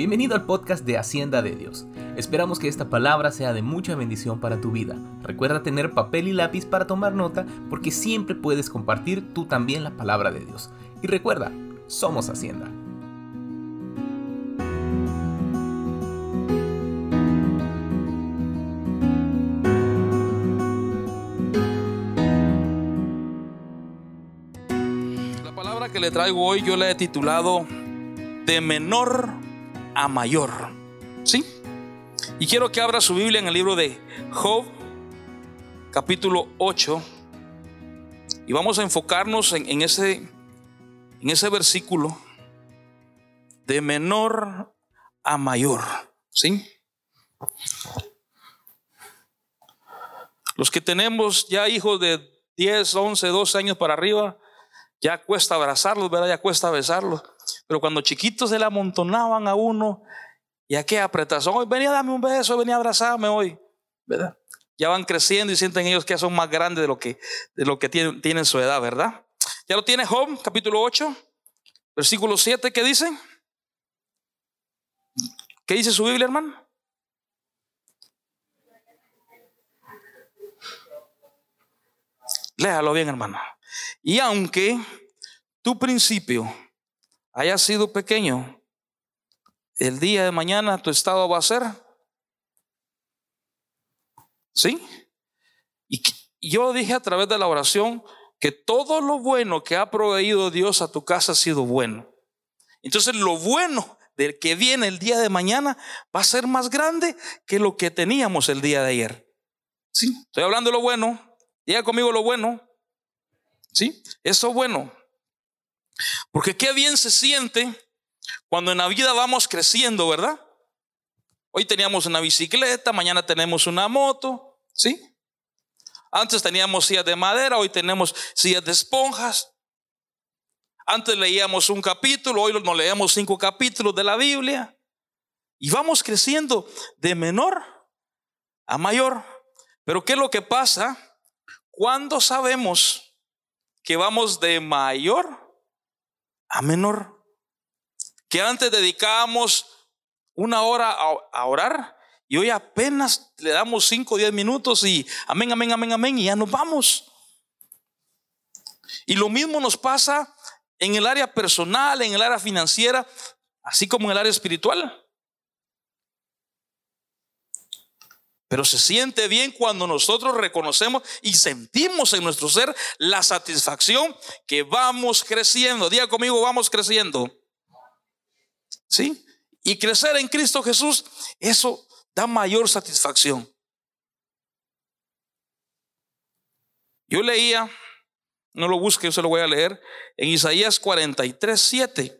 Bienvenido al podcast de Hacienda de Dios. Esperamos que esta palabra sea de mucha bendición para tu vida. Recuerda tener papel y lápiz para tomar nota porque siempre puedes compartir tú también la palabra de Dios. Y recuerda, somos Hacienda. La palabra que le traigo hoy yo la he titulado de menor a mayor. ¿Sí? Y quiero que abra su Biblia en el libro de Job, capítulo 8. Y vamos a enfocarnos en, ese, en ese versículo de menor a mayor. ¿Sí? Los que tenemos ya hijos de 10, 11, 12 años para arriba, ya cuesta abrazarlos, ¿verdad? Ya cuesta besarlos. Pero cuando chiquitos se le amontonaban a uno, y a qué apretazón, hoy venía a darme un beso, venía a abrazarme hoy, ¿verdad? Ya van creciendo y sienten ellos que ya son más grandes de lo que, de lo que tienen, tienen su edad, ¿verdad? Ya lo tiene Job, capítulo 8, versículo 7, ¿qué dice? ¿Qué dice su Biblia, hermano? Léalo bien, hermano. Y aunque tu principio haya sido pequeño, el día de mañana tu estado va a ser. ¿Sí? Y yo dije a través de la oración que todo lo bueno que ha proveído Dios a tu casa ha sido bueno. Entonces lo bueno del que viene el día de mañana va a ser más grande que lo que teníamos el día de ayer. ¿Sí? Estoy hablando de lo bueno. Diga conmigo lo bueno. ¿Sí? Eso bueno. Porque qué bien se siente cuando en la vida vamos creciendo, ¿verdad? Hoy teníamos una bicicleta, mañana tenemos una moto, ¿sí? Antes teníamos sillas de madera, hoy tenemos sillas de esponjas. Antes leíamos un capítulo, hoy nos leemos cinco capítulos de la Biblia. Y vamos creciendo de menor a mayor. Pero ¿qué es lo que pasa cuando sabemos que vamos de mayor a menor. Que antes dedicábamos una hora a, orar y hoy apenas le damos cinco o diez minutos y amén, amén, amén, amén y ya nos vamos. Y lo mismo nos pasa en el área personal, en el área financiera, así como en el área espiritual. Pero se siente bien cuando nosotros reconocemos y sentimos en nuestro ser la satisfacción que vamos creciendo. Diga conmigo, vamos creciendo. ¿Sí? Y crecer en Cristo Jesús, eso da mayor satisfacción. Yo leía, no lo busque, yo se lo voy a leer, en Isaías 43, 7.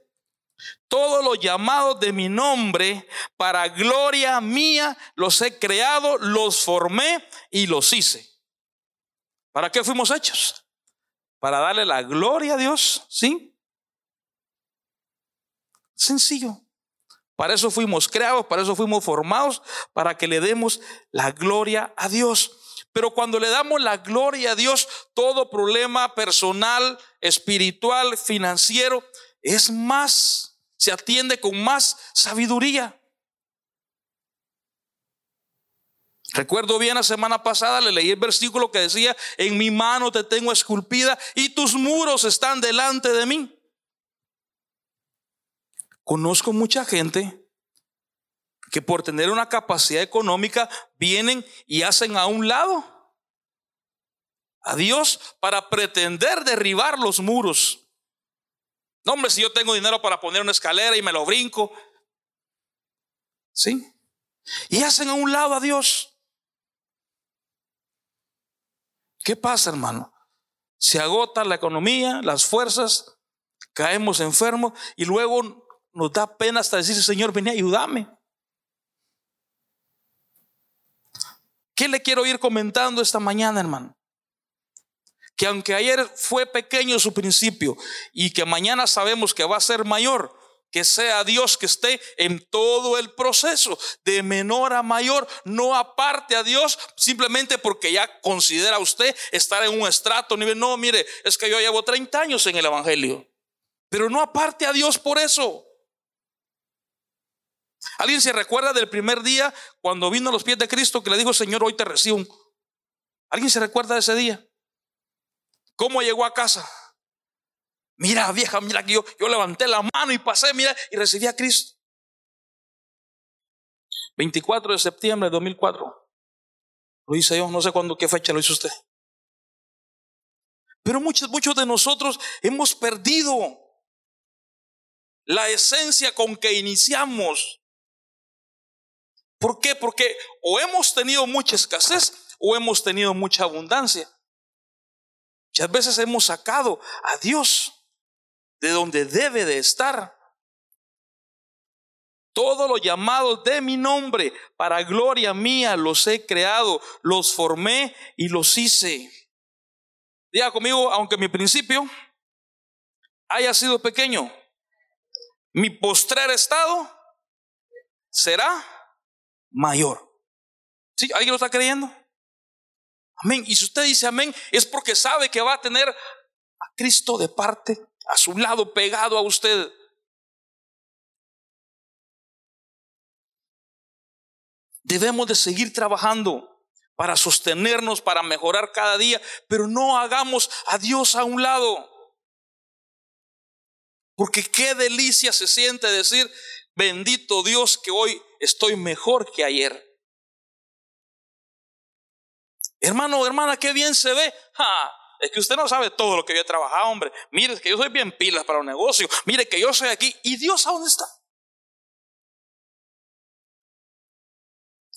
Todos los llamados de mi nombre, para gloria mía, los he creado, los formé y los hice. ¿Para qué fuimos hechos? Para darle la gloria a Dios, ¿sí? Sencillo. Para eso fuimos creados, para eso fuimos formados, para que le demos la gloria a Dios. Pero cuando le damos la gloria a Dios, todo problema personal, espiritual, financiero, es más se atiende con más sabiduría. Recuerdo bien la semana pasada, le leí el versículo que decía, en mi mano te tengo esculpida y tus muros están delante de mí. Conozco mucha gente que por tener una capacidad económica vienen y hacen a un lado a Dios para pretender derribar los muros. No, hombre, si yo tengo dinero para poner una escalera y me lo brinco. ¿Sí? Y hacen a un lado a Dios. ¿Qué pasa, hermano? Se agota la economía, las fuerzas, caemos enfermos y luego nos da pena hasta decir, Señor, ven a ayúdame. ¿Qué le quiero ir comentando esta mañana, hermano? Que aunque ayer fue pequeño su principio y que mañana sabemos que va a ser mayor, que sea Dios que esté en todo el proceso, de menor a mayor, no aparte a Dios simplemente porque ya considera usted estar en un estrato, nivel, no, mire, es que yo llevo 30 años en el Evangelio, pero no aparte a Dios por eso. ¿Alguien se recuerda del primer día cuando vino a los pies de Cristo que le dijo, Señor, hoy te recibo? ¿Alguien se recuerda de ese día? ¿Cómo llegó a casa? Mira, vieja, mira que yo, yo levanté la mano y pasé, mira, y recibí a Cristo. 24 de septiembre de 2004. Lo hice yo, no sé cuándo, qué fecha lo hizo usted. Pero muchos, muchos de nosotros hemos perdido la esencia con que iniciamos. ¿Por qué? Porque o hemos tenido mucha escasez o hemos tenido mucha abundancia. Muchas veces hemos sacado a Dios de donde debe de estar. Todos los llamados de mi nombre, para gloria mía, los he creado, los formé y los hice. Diga conmigo, aunque mi principio haya sido pequeño, mi postrer estado será mayor. ¿Sí? ¿Alguien lo está creyendo? Amén. Y si usted dice amén, es porque sabe que va a tener a Cristo de parte, a su lado, pegado a usted. Debemos de seguir trabajando para sostenernos, para mejorar cada día, pero no hagamos a Dios a un lado. Porque qué delicia se siente decir, bendito Dios que hoy estoy mejor que ayer. Hermano, hermana, qué bien se ve. es que usted no sabe todo lo que yo he trabajado, hombre. Mire, que yo soy bien pilas para un negocio. Mire que yo soy aquí. ¿Y Dios a dónde está?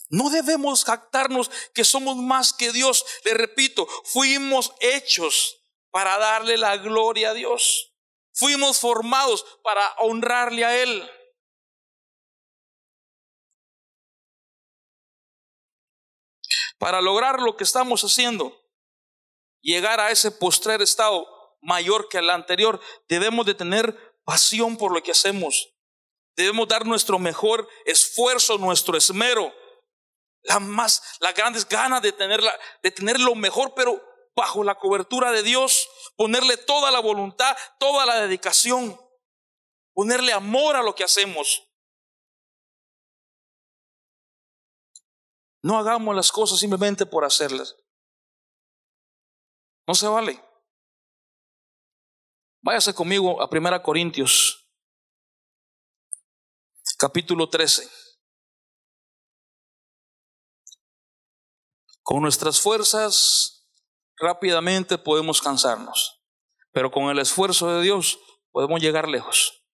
No debemos jactarnos que somos más que Dios. Le repito, fuimos hechos para darle la gloria a Dios. Fuimos formados para honrarle a Él. Para lograr lo que estamos haciendo, llegar a ese postrer estado mayor que el anterior, debemos de tener pasión por lo que hacemos. Debemos dar nuestro mejor esfuerzo, nuestro esmero. La más, las grandes ganas de, tenerla, de tener lo mejor, pero bajo la cobertura de Dios, ponerle toda la voluntad, toda la dedicación, ponerle amor a lo que hacemos. No hagamos las cosas simplemente por hacerlas. No se vale. Váyase conmigo a 1 Corintios, capítulo 13. Con nuestras fuerzas rápidamente podemos cansarnos, pero con el esfuerzo de Dios podemos llegar lejos,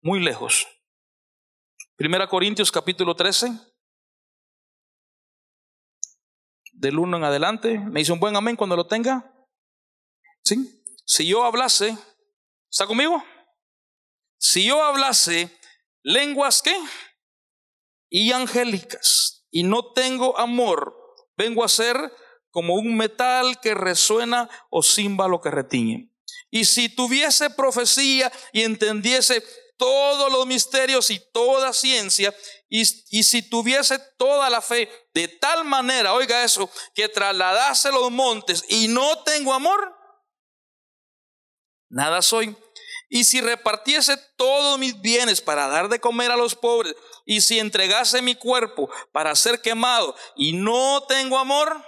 muy lejos. Primera Corintios capítulo 13, del 1 en adelante. Me dice un buen amén cuando lo tenga. ¿Sí? Si yo hablase, ¿está conmigo? Si yo hablase lenguas qué? Y angélicas, y no tengo amor, vengo a ser como un metal que resuena o címbalo que retiñe. Y si tuviese profecía y entendiese todos los misterios y toda ciencia, y, si tuviese toda la fe de tal manera, oiga eso, que trasladase los montes y no tengo amor, nada soy. Y si repartiese todos mis bienes para dar de comer a los pobres, y si entregase mi cuerpo para ser quemado y no tengo amor,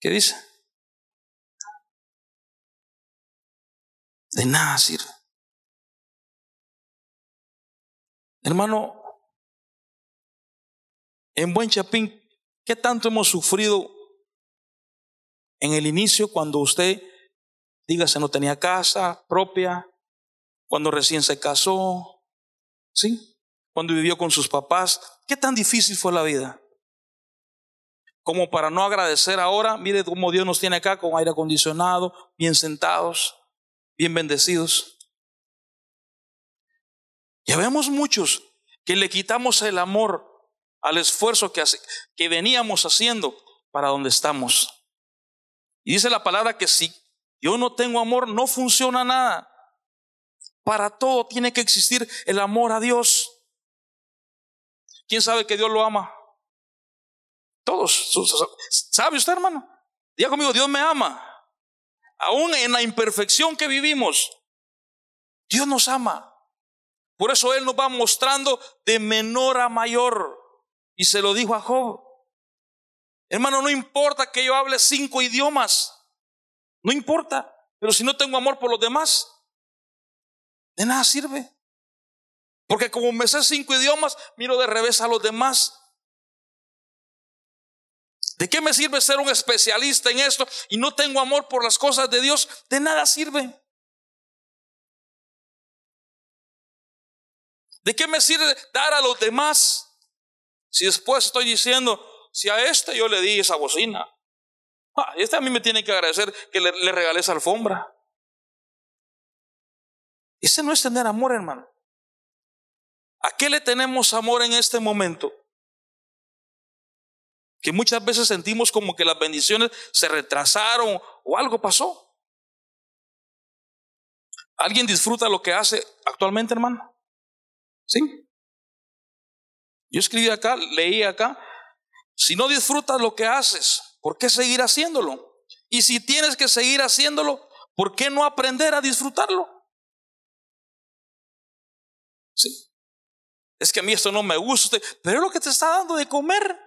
¿qué dice? De nada sirve. Hermano, en Buen Chapín, ¿qué tanto hemos sufrido en el inicio cuando usted Dígase, no tenía casa propia, cuando recién se casó, ¿sí? Cuando vivió con sus papás. ¿Qué tan difícil fue la vida? Como para no agradecer ahora, mire cómo Dios nos tiene acá con aire acondicionado, bien sentados, bien bendecidos. Ya vemos muchos que le quitamos el amor al esfuerzo que, que veníamos haciendo para donde estamos. Y dice la palabra que si yo no tengo amor, no funciona nada. Para todo tiene que existir el amor a Dios. ¿Quién sabe que Dios lo ama? Todos. ¿Sabe usted, hermano? Diga conmigo, Dios me ama. Aún en la imperfección que vivimos, Dios nos ama. Por eso Él nos va mostrando de menor a mayor. Y se lo dijo a Job. Hermano, no importa que yo hable cinco idiomas. No importa. Pero si no tengo amor por los demás, de nada sirve. Porque como me sé cinco idiomas, miro de revés a los demás. ¿De qué me sirve ser un especialista en esto y no tengo amor por las cosas de Dios? De nada sirve. ¿De qué me sirve dar a los demás? Si después estoy diciendo, si a este yo le di esa bocina, ah, este a mí me tiene que agradecer que le, le regalé esa alfombra. Ese no es tener amor, hermano. ¿A qué le tenemos amor en este momento? Que muchas veces sentimos como que las bendiciones se retrasaron o algo pasó. ¿Alguien disfruta lo que hace actualmente, hermano? ¿Sí? Yo escribí acá, leí acá, si no disfrutas lo que haces, ¿por qué seguir haciéndolo? Y si tienes que seguir haciéndolo, ¿por qué no aprender a disfrutarlo? Sí. Es que a mí esto no me gusta, pero es lo que te está dando de comer.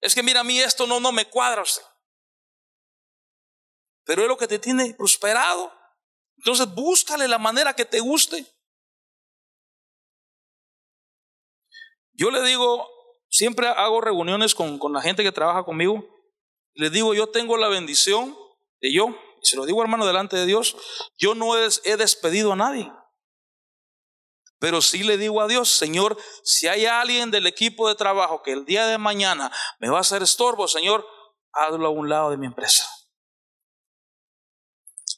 Es que mira, a mí esto no, no me cuadra. Pero es lo que te tiene prosperado. Entonces búscale la manera que te guste. Yo le digo, siempre hago reuniones con, con la gente que trabaja conmigo. Les digo, yo tengo la bendición de yo, y se lo digo hermano delante de Dios, yo no he despedido a nadie. Pero sí le digo a Dios, Señor, si hay alguien del equipo de trabajo que el día de mañana me va a hacer estorbo, Señor, hazlo a un lado de mi empresa.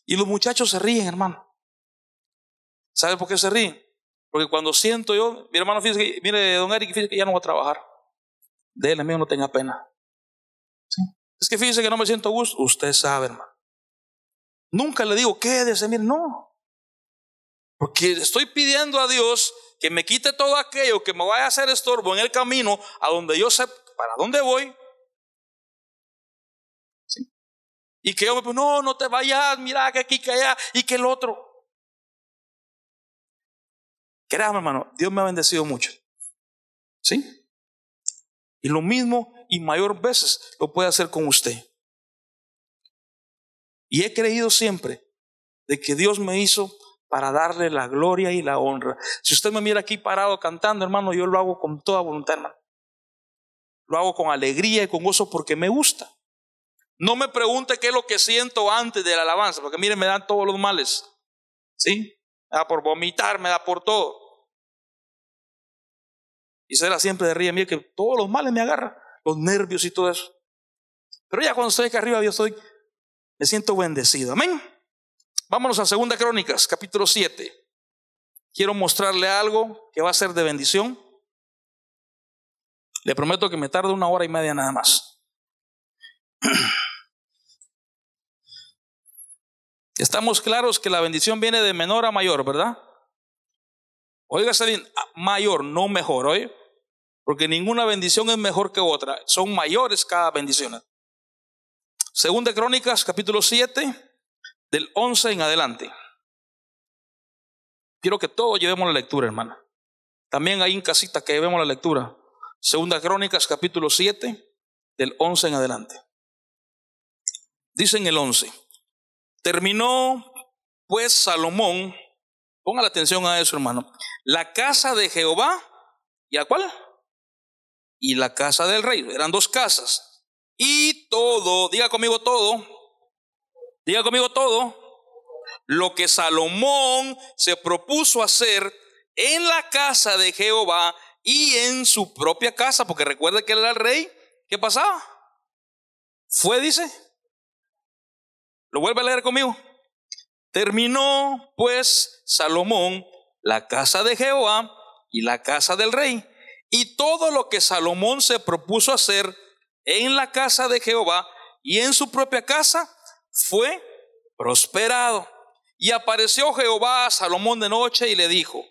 Y los muchachos se ríen, hermano. ¿Sabe por qué se ríen? Porque cuando siento yo, mi hermano, fíjese mire, don Eric, fíjese que ya no va a trabajar. De él, amigo, no tenga pena. Es que fíjese que no me siento gusto. Usted sabe, hermano. Nunca le digo, quédese, mire, no. Porque estoy pidiendo a Dios que me quite todo aquello que me vaya a hacer estorbo en el camino a donde yo sé para dónde voy. Y que yo me no, no te vayas, mira que aquí, que allá y que el otro. Créame, hermano, Dios me ha bendecido mucho. ¿Sí? Y lo mismo y mayor veces lo puede hacer con usted. Y he creído siempre de que Dios me hizo para darle la gloria y la honra. Si usted me mira aquí parado cantando, hermano, yo lo hago con toda voluntad, hermano. Lo hago con alegría y con gozo porque me gusta. No me pregunte qué es lo que siento antes de la alabanza, porque mire, me dan todos los males. ¿Sí? Me da por vomitar, me da por todo. Y será siempre de ríe, mire que todos los males me agarran, los nervios y todo eso. Pero ya cuando estoy aquí arriba, yo estoy, me siento bendecido. Amén. Vámonos a Segunda Crónicas, capítulo 7. Quiero mostrarle algo que va a ser de bendición. Le prometo que me tarde una hora y media nada más. Estamos claros que la bendición viene de menor a mayor, ¿verdad? Óigase bien, mayor, no mejor, ¿oye? Porque ninguna bendición es mejor que otra. Son mayores cada bendición. Segunda Crónicas, capítulo 7 del 11 en adelante. Quiero que todos llevemos la lectura, hermana. También ahí en casita que llevemos la lectura. Segunda Crónicas, capítulo 7, del 11 en adelante. Dice en el 11, terminó pues Salomón, ponga la atención a eso, hermano, la casa de Jehová, ¿y a cuál? Y la casa del rey, eran dos casas. Y todo, diga conmigo todo, Diga conmigo todo. Lo que Salomón se propuso hacer en la casa de Jehová y en su propia casa, porque recuerde que él era el rey. ¿Qué pasaba? Fue, dice. Lo vuelve a leer conmigo. Terminó pues Salomón la casa de Jehová y la casa del rey. Y todo lo que Salomón se propuso hacer en la casa de Jehová y en su propia casa fue prosperado. Y apareció Jehová a Salomón de noche y le dijo,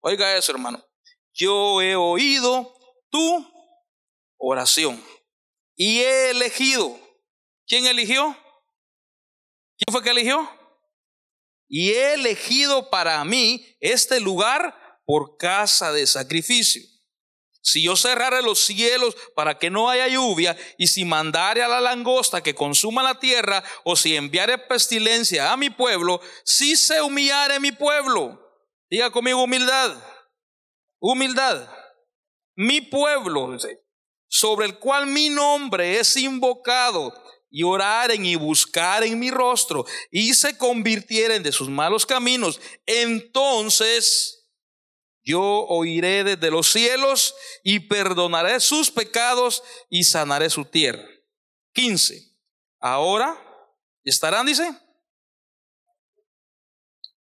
oiga eso hermano, yo he oído tu oración y he elegido. ¿Quién eligió? ¿Quién fue que eligió? Y he elegido para mí este lugar por casa de sacrificio. Si yo cerrare los cielos para que no haya lluvia, y si mandare a la langosta que consuma la tierra, o si enviare pestilencia a mi pueblo, si se humillare mi pueblo, diga conmigo humildad, humildad, mi pueblo, sobre el cual mi nombre es invocado, y oraren y buscaren mi rostro, y se convirtieren de sus malos caminos, entonces yo oiré desde los cielos y perdonaré sus pecados y sanaré su tierra. 15. Ahora estarán, dice.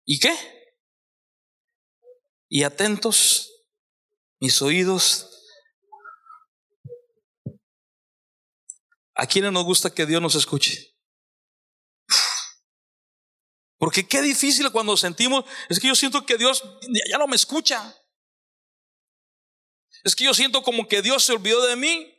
¿Y qué? Y atentos mis oídos. ¿A quienes nos gusta que Dios nos escuche? Porque qué difícil cuando sentimos, es que yo siento que Dios ya no me escucha. Es que yo siento como que Dios se olvidó de mí.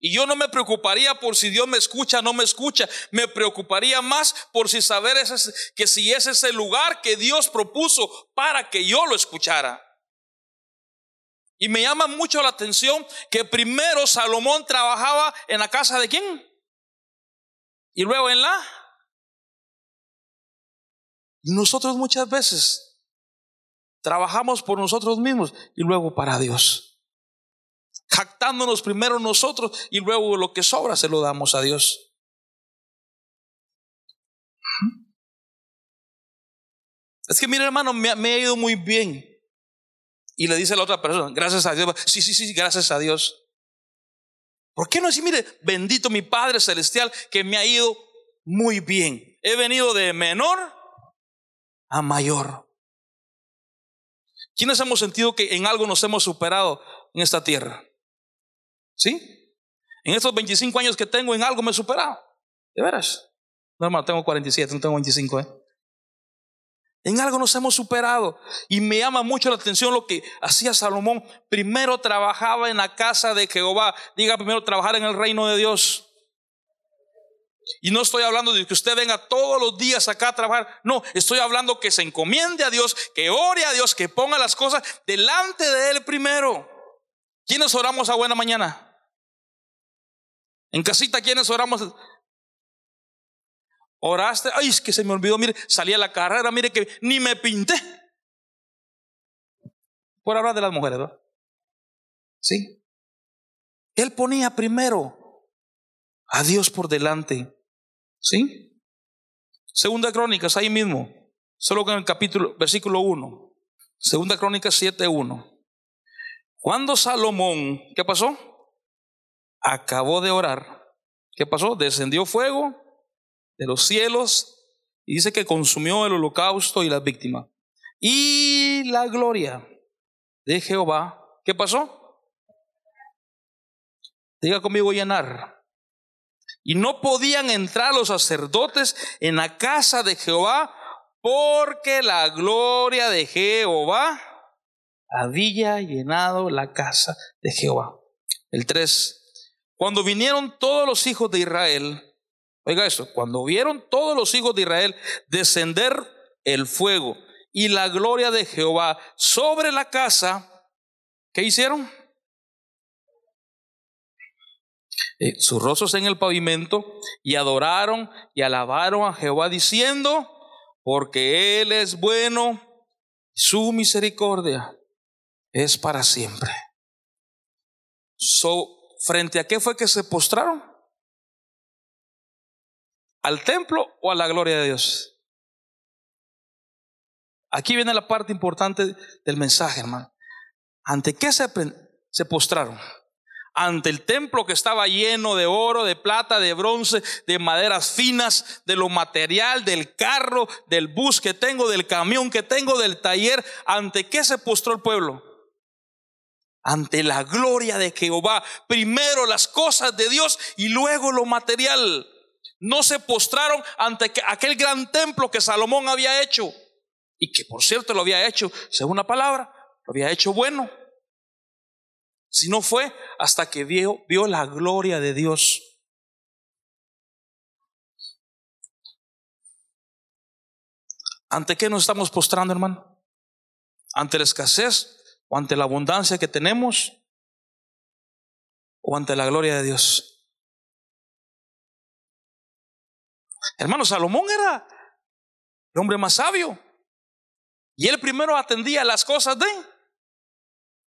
Y yo no me preocuparía por si Dios me escucha o no me escucha. Me preocuparía más por si saber ese, que si ese es el lugar que Dios propuso para que yo lo escuchara. Y me llama mucho la atención que primero Salomón trabajaba en la casa de quién? Y luego en la nosotros muchas veces trabajamos por nosotros mismos y luego para Dios. Jactándonos primero nosotros y luego lo que sobra se lo damos a Dios. Es que mire hermano, me, ha ido muy bien. Y le dice a la otra persona, gracias a Dios. Sí, sí, sí, gracias a Dios. ¿Por qué no decir, mire, bendito mi Padre Celestial que me ha ido muy bien? He venido de menor a mayor. ¿Quiénes hemos sentido que en algo nos hemos superado en esta tierra? ¿Sí? En estos 25 años que tengo, en algo me he superado. ¿De veras? No, hermano, tengo 47, no tengo 25, ¿eh? En algo nos hemos superado. Y me llama mucho la atención lo que hacía Salomón. Primero trabajaba en la casa de Jehová. Diga primero trabajar en el reino de Dios. Y no estoy hablando de que usted venga todos los días acá a trabajar. No, estoy hablando que se encomiende a Dios, que ore a Dios, que ponga las cosas delante de Él primero. ¿Quiénes oramos a buena mañana? En casita, ¿quiénes oramos? Oraste, ay, es que se me olvidó, mire, salí a la carrera, mire que ni me pinté. Por hablar de las mujeres, ¿verdad? Sí. Él ponía primero a Dios por delante. ¿Sí? Segunda Crónicas, ahí mismo, solo con el capítulo, versículo 1. Segunda Crónicas 7.1. Cuando Salomón, ¿qué pasó? Acabó de orar. ¿Qué pasó? Descendió fuego de los cielos y dice que consumió el holocausto y las víctimas. Y la gloria de Jehová, ¿qué pasó? Diga conmigo llenar y no podían entrar los sacerdotes en la casa de Jehová porque la gloria de Jehová había llenado la casa de Jehová. El 3. Cuando vinieron todos los hijos de Israel, oiga esto, cuando vieron todos los hijos de Israel descender el fuego y la gloria de Jehová sobre la casa, ¿qué hicieron? Eh, sus rostros en el pavimento y adoraron y alabaron a Jehová diciendo, porque Él es bueno, su misericordia es para siempre. So, ¿Frente a qué fue que se postraron? ¿Al templo o a la gloria de Dios? Aquí viene la parte importante del mensaje, hermano. ¿Ante qué se, se postraron? ante el templo que estaba lleno de oro, de plata, de bronce, de maderas finas, de lo material, del carro, del bus que tengo, del camión que tengo, del taller. ¿Ante qué se postró el pueblo? Ante la gloria de Jehová. Primero las cosas de Dios y luego lo material. No se postraron ante aquel gran templo que Salomón había hecho. Y que por cierto lo había hecho, según la palabra, lo había hecho bueno si no fue hasta que vio, vio la gloria de Dios. ¿Ante qué nos estamos postrando, hermano? ante la escasez o ante la abundancia que tenemos o ante la gloria de Dios. Hermano, Salomón era el hombre más sabio. Y él primero atendía las cosas de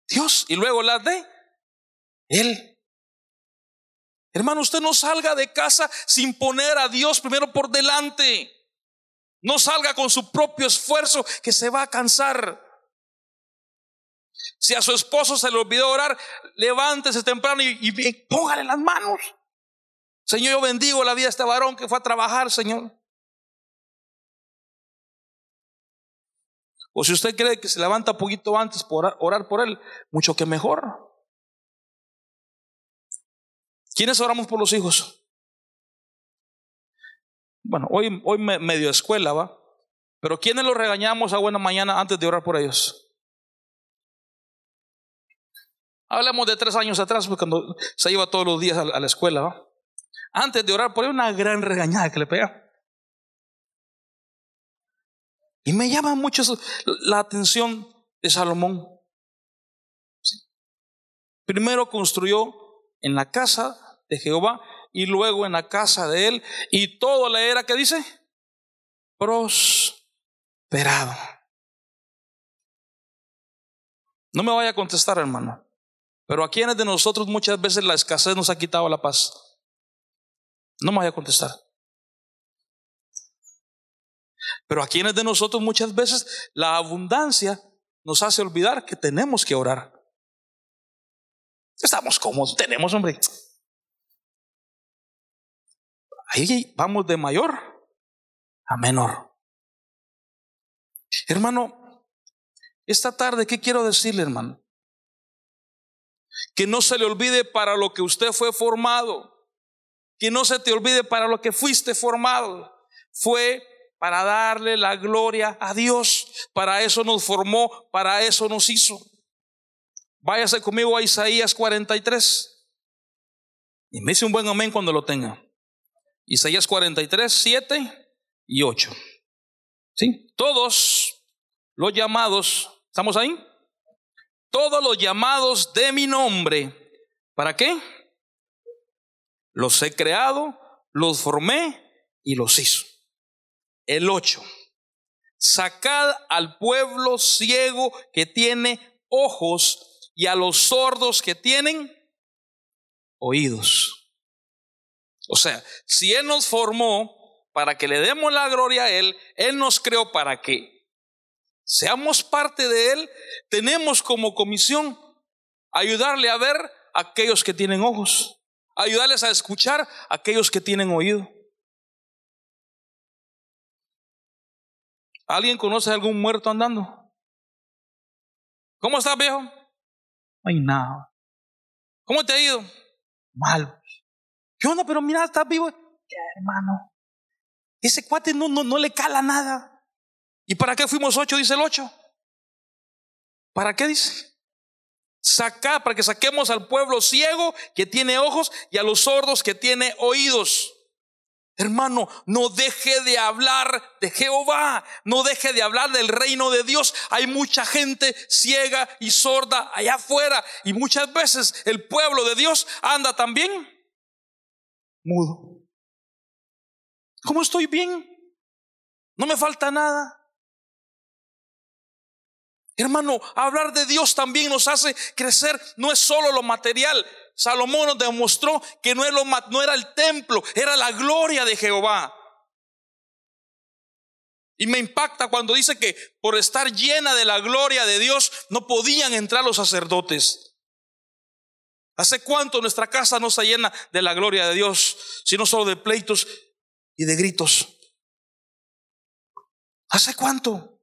Dios y luego las de Él. Hermano, usted no salga de casa sin poner a Dios primero por delante. No salga con su propio esfuerzo que se va a cansar. Si a su esposo se le olvidó orar, levántese temprano y, y, póngale las manos. Señor, yo bendigo la vida de este varón que fue a trabajar, Señor. O si usted cree que se levanta un poquito antes por orar por él, mucho que mejor. ¿Quiénes oramos por los hijos? Bueno, hoy, hoy medio escuela, ¿va? Pero ¿quiénes los regañamos a buena mañana antes de orar por ellos? Hablamos de tres años atrás, pues, cuando se iba todos los días a la escuela, ¿va? Antes de orar por ellos, una gran regañada que le pega. Y me llama mucho la atención de Salomón. Primero construyó en la casa de Jehová y luego en la casa de él y todo le era que dice prosperado. No me vaya a contestar, hermano. Pero a quienes de nosotros muchas veces la escasez nos ha quitado la paz. No me vaya a contestar. Pero a quienes de nosotros muchas veces la abundancia nos hace olvidar que tenemos que orar. Estamos cómodos, tenemos, hombre. Ahí vamos de mayor a menor. Hermano, esta tarde, ¿qué quiero decirle, hermano? Que no se le olvide para lo que usted fue formado. Que no se te olvide para lo que fuiste formado. Fue para darle la gloria a Dios. Para eso nos formó, para eso nos hizo. Váyase conmigo a Isaías 43. Y me dice un buen amén cuando lo tenga. Isaías 43, 7 y 8. ¿Sí? Todos los llamados, ¿estamos ahí? Todos los llamados de mi nombre, ¿para qué? Los he creado, los formé y los hizo. El 8. Sacad al pueblo ciego que tiene ojos y a los sordos que tienen oídos. O sea, si Él nos formó para que le demos la gloria a Él, Él nos creó para que seamos parte de Él, tenemos como comisión ayudarle a ver a aquellos que tienen ojos, ayudarles a escuchar a aquellos que tienen oído. ¿Alguien conoce a algún muerto andando? ¿Cómo estás, viejo? Ay, nada. ¿Cómo te ha ido? Mal. ¿Qué onda? Pero mira, está vivo. ¿Qué, hermano? Ese cuate no, no, no le cala nada. ¿Y para qué fuimos ocho? Dice el ocho. ¿Para qué dice? Sacar, para que saquemos al pueblo ciego que tiene ojos y a los sordos que tiene oídos. Hermano, no deje de hablar de Jehová, no deje de hablar del reino de Dios. Hay mucha gente ciega y sorda allá afuera y muchas veces el pueblo de Dios anda también mudo. ¿Cómo estoy bien? No me falta nada. Hermano, hablar de Dios también nos hace crecer. No es solo lo material. Salomón nos demostró que no, era el templo, era la gloria de Jehová. Y me impacta cuando dice que por estar llena de la gloria de Dios no podían entrar los sacerdotes. ¿Hace cuánto nuestra casa no se llena de la gloria de Dios, sino solo de pleitos y de gritos? ¿Hace cuánto?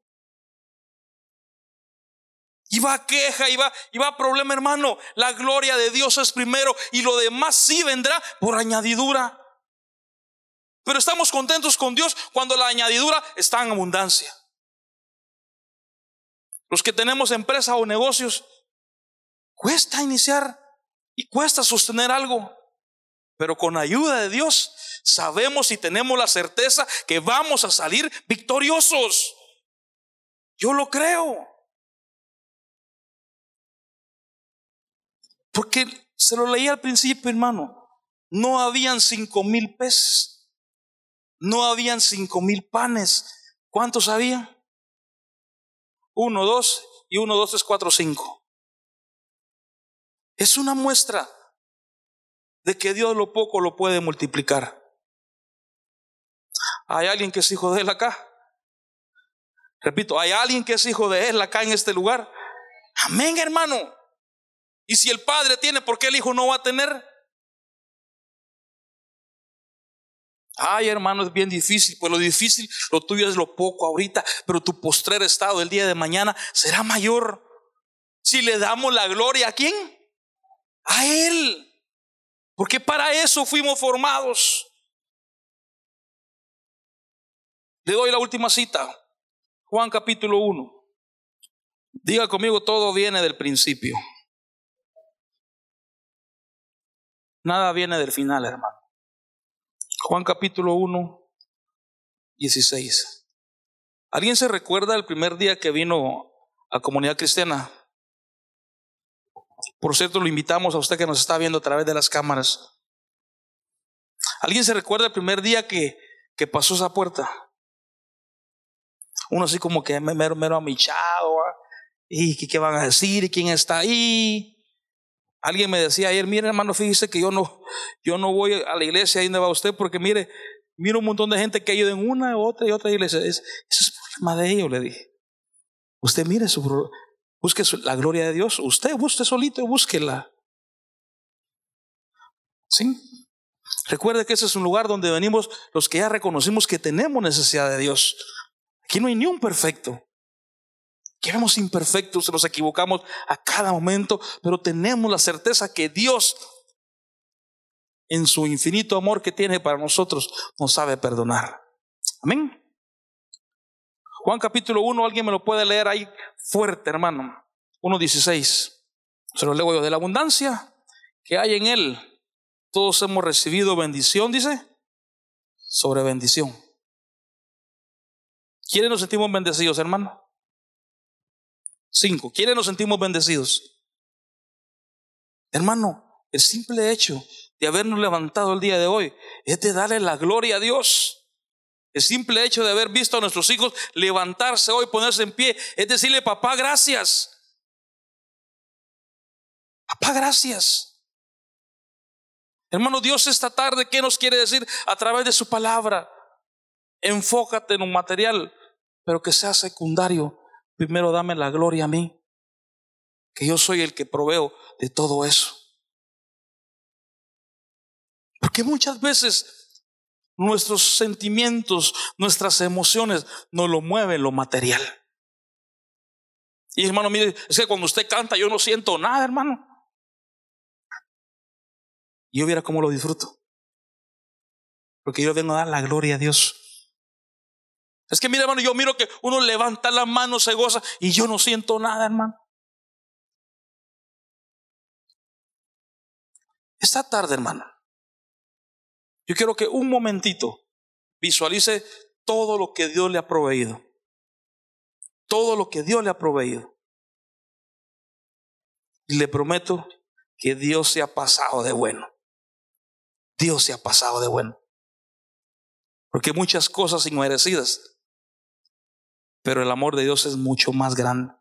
Y va queja, y va, y va problema, hermano. La gloria de Dios es primero y lo demás sí vendrá por añadidura. Pero estamos contentos con Dios cuando la añadidura está en abundancia. Los que tenemos empresa o negocios, cuesta iniciar y cuesta sostener algo. Pero con ayuda de Dios sabemos y tenemos la certeza que vamos a salir victoriosos. Yo lo creo. Porque se lo leí al principio, hermano. No habían cinco mil peces. No habían cinco mil panes. ¿Cuántos había? Uno, dos y uno, dos, tres, cuatro, cinco. Es una muestra de que Dios lo poco lo puede multiplicar. ¿Hay alguien que es hijo de Él acá? Repito, ¿hay alguien que es hijo de Él acá en este lugar? Amén, hermano. Y si el Padre tiene, ¿por qué el Hijo no va a tener? Ay, hermano, es bien difícil. Pues lo difícil, lo tuyo es lo poco ahorita, pero tu postrer estado el día de mañana será mayor. Si le damos la gloria a quién? A Él. Porque para eso fuimos formados. Le doy la última cita. Juan capítulo 1. Diga conmigo, todo viene del principio. Nada viene del final, hermano. Juan capítulo 1, 16. ¿Alguien se recuerda el primer día que vino a comunidad cristiana? Por cierto, lo invitamos a usted que nos está viendo a través de las cámaras. ¿Alguien se recuerda el primer día que, que pasó esa puerta? Uno así como que mero, mero amichado. ¿Y qué van a decir? ¿Y quién está ahí? Alguien me decía ayer, mire hermano, fíjese que yo no, yo no voy a la iglesia ahí donde va usted porque mire, miro un montón de gente que ha ido en una, otra y otra iglesia. Es, ese es problema de ellos, le dije. Usted mire su, busque la gloria de Dios. Usted, busque solito, búsquela. ¿Sí? Recuerde que ese es un lugar donde venimos los que ya reconocimos que tenemos necesidad de Dios. Aquí no hay ni un perfecto. Que vemos imperfectos, nos equivocamos a cada momento, pero tenemos la certeza que Dios, en su infinito amor que tiene para nosotros, nos sabe perdonar. Amén. Juan capítulo 1, alguien me lo puede leer ahí fuerte, hermano. 1.16. Se lo leo yo. De la abundancia que hay en él, todos hemos recibido bendición, dice, sobre bendición. ¿Quiénes nos sentimos bendecidos, hermano? Cinco. ¿Quiénes nos sentimos bendecidos? Hermano, el simple hecho de habernos levantado el día de hoy es de darle la gloria a Dios. El simple hecho de haber visto a nuestros hijos levantarse hoy, ponerse en pie, es decirle, papá, gracias. Papá, gracias. Hermano, Dios esta tarde, ¿qué nos quiere decir a través de su palabra? Enfócate en un material, pero que sea secundario primero dame la gloria a mí, que yo soy el que proveo de todo eso. Porque muchas veces nuestros sentimientos, nuestras emociones nos lo mueven lo material. Y hermano, mire, es que cuando usted canta yo no siento nada, hermano. Y yo viera cómo lo disfruto. Porque yo vengo a dar la gloria a Dios. Es que mira, hermano, yo miro que uno levanta la mano, se goza y yo no siento nada, hermano. Esta tarde, hermano, yo quiero que un momentito visualice todo lo que Dios le ha proveído. Todo lo que Dios le ha proveído. Y le prometo que Dios se ha pasado de bueno. Dios se ha pasado de bueno. Porque muchas cosas inmerecidas pero el amor de Dios es mucho más grande.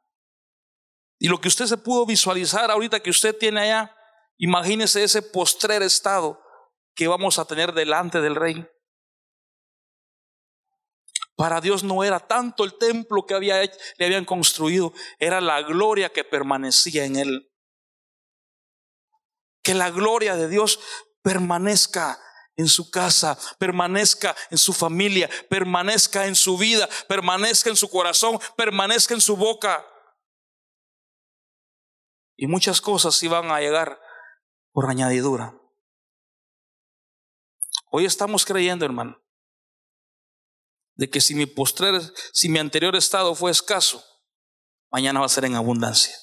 Y lo que usted se pudo visualizar ahorita que usted tiene allá, imagínese ese postrer estado que vamos a tener delante del rey. Para Dios no era tanto el templo que había le habían construido, era la gloria que permanecía en él. Que la gloria de Dios permanezca en su casa, permanezca en su familia, permanezca en su vida, permanezca en su corazón, permanezca en su boca. Y muchas cosas iban a llegar por añadidura. Hoy estamos creyendo, hermano, de que si mi postrer, si mi anterior estado fue escaso, mañana va a ser en abundancia.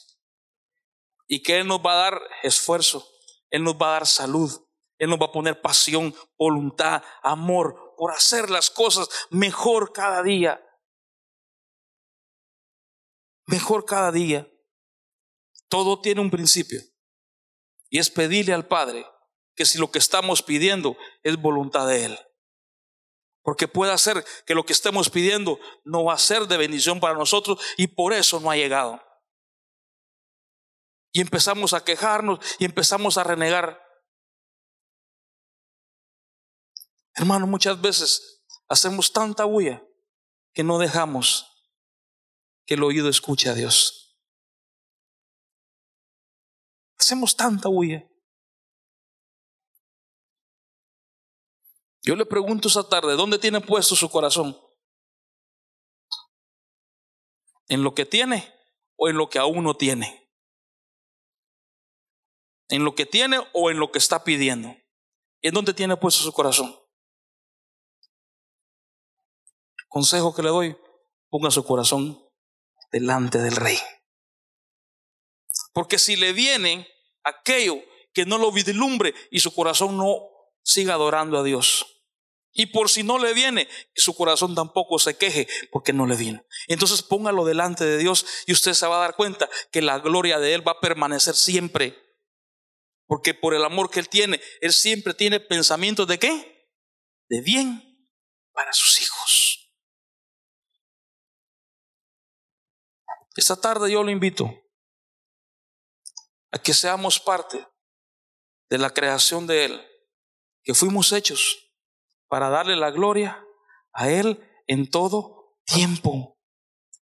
Y que Él nos va a dar esfuerzo, Él nos va a dar salud, él nos va a poner pasión, voluntad, amor por hacer las cosas mejor cada día. Mejor cada día. Todo tiene un principio. Y es pedirle al Padre que si lo que estamos pidiendo es voluntad de Él. Porque puede ser que lo que estemos pidiendo no va a ser de bendición para nosotros y por eso no ha llegado. Y empezamos a quejarnos y empezamos a renegar. Hermano, muchas veces hacemos tanta bulla que no dejamos que el oído escuche a Dios. Hacemos tanta bulla. Yo le pregunto esa tarde, ¿dónde tiene puesto su corazón? ¿En lo que tiene o en lo que aún no tiene? ¿En lo que tiene o en lo que está pidiendo? ¿En dónde tiene puesto su corazón? Consejo que le doy, ponga su corazón delante del rey. Porque si le viene aquello que no lo vislumbre y su corazón no siga adorando a Dios. Y por si no le viene, su corazón tampoco se queje porque no le viene. Entonces póngalo delante de Dios y usted se va a dar cuenta que la gloria de Él va a permanecer siempre. Porque por el amor que Él tiene, Él siempre tiene pensamientos de qué? De bien para sus hijos. Esta tarde yo lo invito a que seamos parte de la creación de Él que fuimos hechos para darle la gloria a Él en todo tiempo.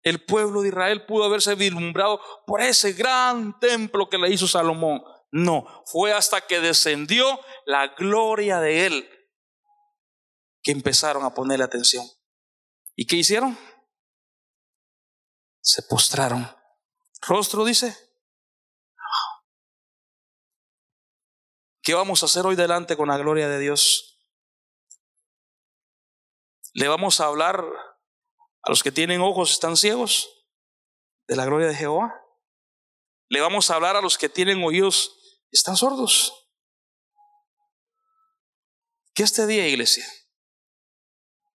El pueblo de Israel pudo haberse vislumbrado por ese gran templo que le hizo Salomón. No, fue hasta que descendió la gloria de Él que empezaron a ponerle atención. ¿Y qué hicieron? Se postraron. Rostro dice, ¿Qué vamos a hacer hoy delante con la gloria de Dios? ¿Le vamos a hablar a los que tienen ojos están ciegos de la gloria de Jehová? ¿Le vamos a hablar a los que tienen oídos están sordos? Que este día, iglesia,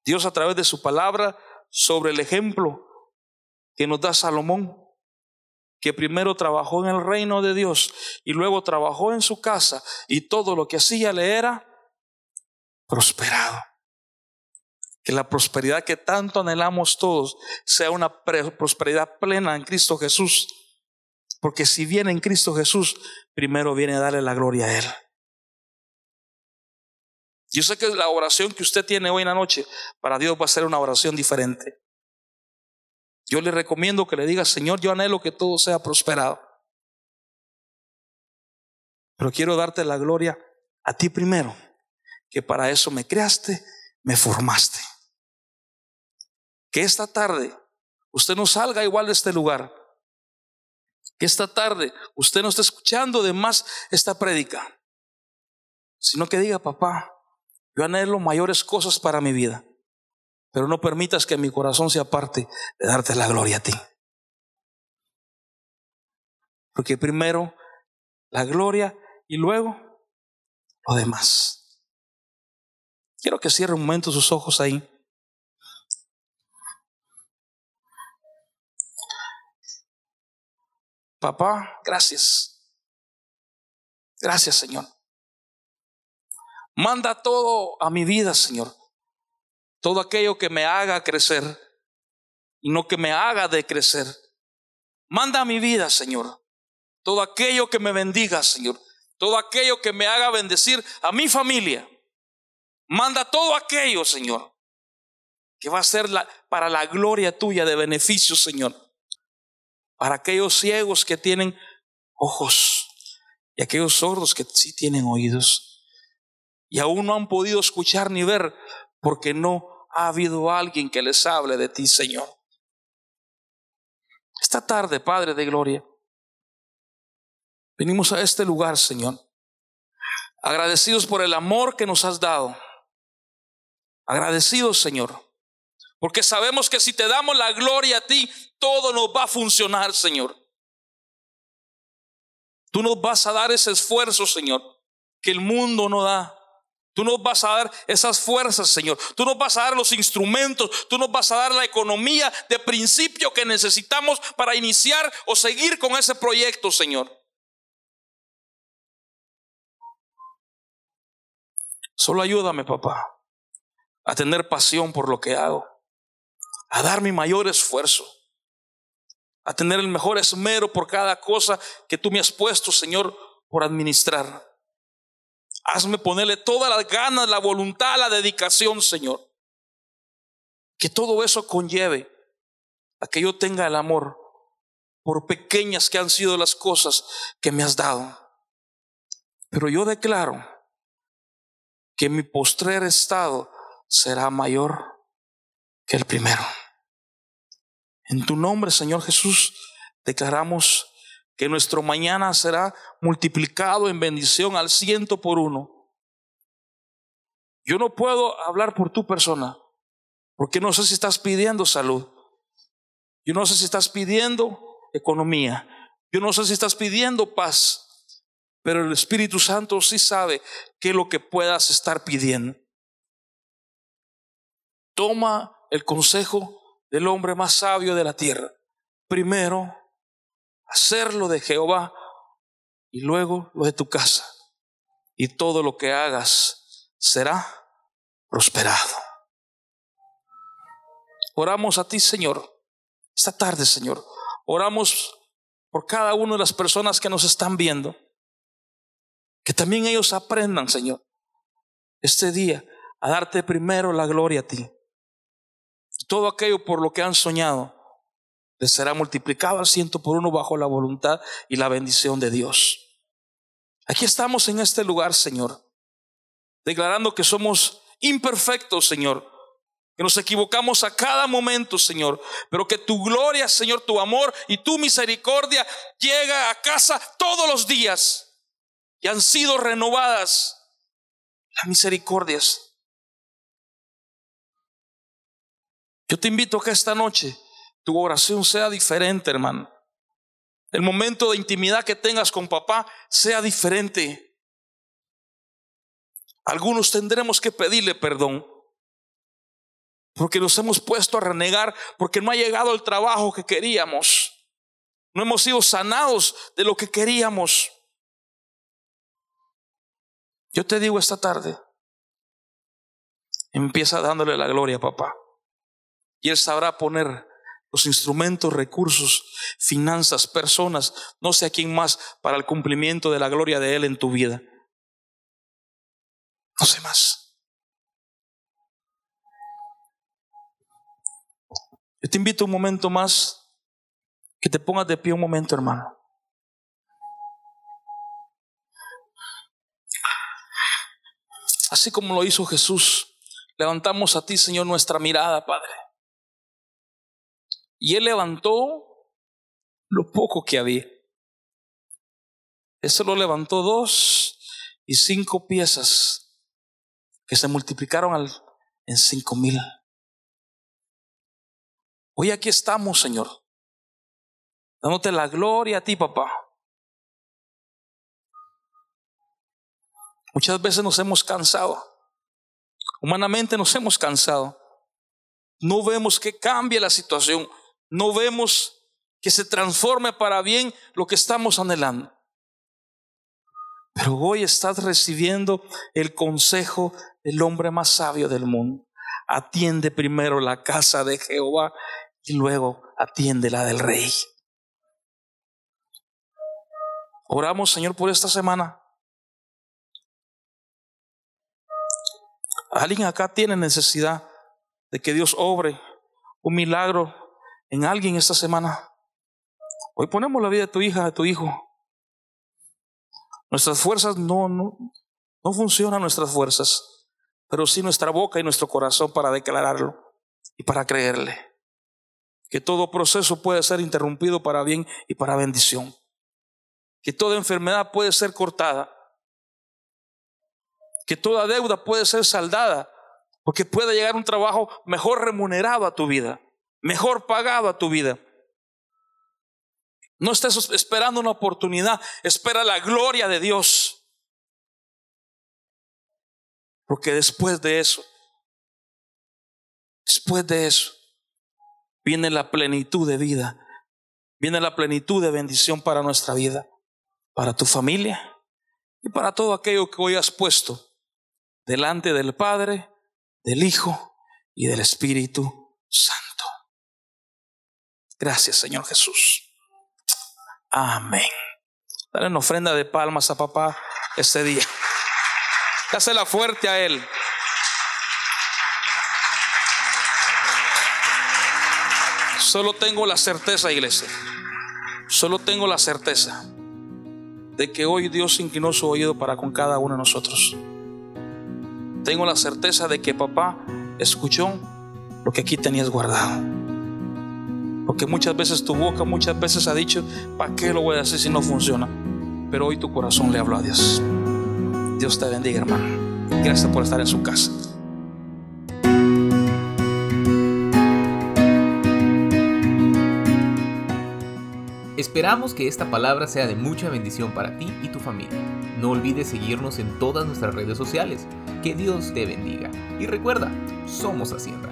Dios a través de su palabra sobre el ejemplo que nos da Salomón, que primero trabajó en el reino de Dios y luego trabajó en su casa y todo lo que hacía le era prosperado. Que la prosperidad que tanto anhelamos todos sea una prosperidad plena en Cristo Jesús. Porque si viene en Cristo Jesús, primero viene a darle la gloria a Él. Yo sé que la oración que usted tiene hoy en la noche para Dios va a ser una oración diferente. Yo le recomiendo que le diga, Señor, yo anhelo que todo sea prosperado. Pero quiero darte la gloria a ti primero, que para eso me creaste, me formaste. Que esta tarde usted no salga igual de este lugar. Que esta tarde usted no esté escuchando de más esta prédica, sino que diga, papá, yo anhelo mayores cosas para mi vida. Pero no permitas que mi corazón se aparte de darte la gloria a ti. Porque primero la gloria y luego lo demás. Quiero que cierre un momento sus ojos ahí. Papá, gracias. Gracias, Señor. Manda todo a mi vida, Señor todo aquello que me haga crecer y no que me haga decrecer. Manda a mi vida, Señor, todo aquello que me bendiga, Señor, todo aquello que me haga bendecir a mi familia. Manda todo aquello, Señor, que va a ser para la gloria tuya de beneficio, Señor. Para aquellos ciegos que tienen ojos y aquellos sordos que sí tienen oídos y aún no han podido escuchar ni ver, porque no ha habido alguien que les hable de ti, Señor. Esta tarde, Padre de Gloria, venimos a este lugar, Señor, agradecidos por el amor que nos has dado. Agradecidos, Señor, porque sabemos que si te damos la gloria a ti, todo nos va a funcionar, Señor. Tú nos vas a dar ese esfuerzo, Señor, que el mundo no da. Tú nos vas a dar esas fuerzas, Señor. Tú nos vas a dar los instrumentos. Tú nos vas a dar la economía de principio que necesitamos para iniciar o seguir con ese proyecto, Señor. Solo ayúdame, papá, a tener pasión por lo que hago, a dar mi mayor esfuerzo, a tener el mejor esmero por cada cosa que tú me has puesto, Señor, por administrar. Hazme ponerle todas las ganas, la voluntad, la dedicación, Señor. Que todo eso conlleve a que yo tenga el amor por pequeñas que han sido las cosas que me has dado. Pero yo declaro que mi postrer estado será mayor que el primero. En tu nombre, Señor Jesús, declaramos que nuestro mañana será multiplicado en bendición al ciento por uno. Yo no puedo hablar por tu persona, porque no sé si estás pidiendo salud. Yo no sé si estás pidiendo economía. Yo no sé si estás pidiendo paz. Pero el Espíritu Santo sí sabe qué es lo que puedas estar pidiendo. Toma el consejo del hombre más sabio de la tierra. Primero, hacerlo de Jehová y luego lo de tu casa. Y todo lo que hagas será prosperado. Oramos a ti, Señor, esta tarde, Señor. Oramos por cada una de las personas que nos están viendo. Que también ellos aprendan, Señor, este día a darte primero la gloria a ti. Todo aquello por lo que han soñado les será multiplicado al ciento por uno bajo la voluntad y la bendición de Dios. Aquí estamos en este lugar, Señor, declarando que somos imperfectos, Señor, que nos equivocamos a cada momento, Señor, pero que tu gloria, Señor, tu amor y tu misericordia llega a casa todos los días y han sido renovadas las misericordias. Yo te invito a que esta noche tu oración sea diferente, hermano. El momento de intimidad que tengas con papá sea diferente. Algunos tendremos que pedirle perdón. Porque nos hemos puesto a renegar, porque no ha llegado el trabajo que queríamos. No hemos sido sanados de lo que queríamos. Yo te digo esta tarde, empieza dándole la gloria a papá. Y Él sabrá poner los instrumentos, recursos, finanzas, personas, no sé a quién más, para el cumplimiento de la gloria de Él en tu vida. No sé más. Yo te invito un momento más, que te pongas de pie un momento, hermano. Así como lo hizo Jesús, levantamos a ti, Señor, nuestra mirada, Padre. Y él levantó lo poco que había. Eso lo levantó dos y cinco piezas que se multiplicaron al, en cinco mil. Hoy aquí estamos, Señor, dándote la gloria a ti, papá. Muchas veces nos hemos cansado. Humanamente nos hemos cansado. No vemos que cambie la situación no vemos que se transforme para bien lo que estamos anhelando. Pero hoy estás recibiendo el consejo del hombre más sabio del mundo. Atiende primero la casa de Jehová y luego atiende la del rey. Oramos, Señor, por esta semana. Alguien acá tiene necesidad de que Dios obre un milagro en alguien esta semana. Hoy ponemos la vida de tu hija, de tu hijo. Nuestras fuerzas no, no, no funcionan nuestras fuerzas, pero sí nuestra boca y nuestro corazón para declararlo y para creerle. Que todo proceso puede ser interrumpido para bien y para bendición. Que toda enfermedad puede ser cortada. Que toda deuda puede ser saldada. Porque puede llegar un trabajo mejor remunerado a tu vida mejor pagado a tu vida. No estés esperando una oportunidad, espera la gloria de Dios. Porque después de eso, después de eso, viene la plenitud de vida, viene la plenitud de bendición para nuestra vida, para tu familia y para todo aquello que hoy has puesto delante del Padre, del Hijo y del Espíritu Santo. Gracias, Señor Jesús. Amén. Dale una ofrenda de palmas a papá este día. Dásela fuerte a Él. Solo tengo la certeza, iglesia. Solo tengo la certeza de que hoy Dios inclinó su oído para con cada uno de nosotros. Tengo la certeza de que papá escuchó lo que aquí tenías guardado. Porque muchas veces tu boca, muchas veces ha dicho, ¿para qué lo voy a hacer si no funciona? Pero hoy tu corazón le habló a Dios. Dios te bendiga, hermano. Gracias por estar en su casa. Esperamos que esta palabra sea de mucha bendición para ti y tu familia. No olvides seguirnos en todas nuestras redes sociales. Que Dios te bendiga. Y recuerda, somos Hacienda.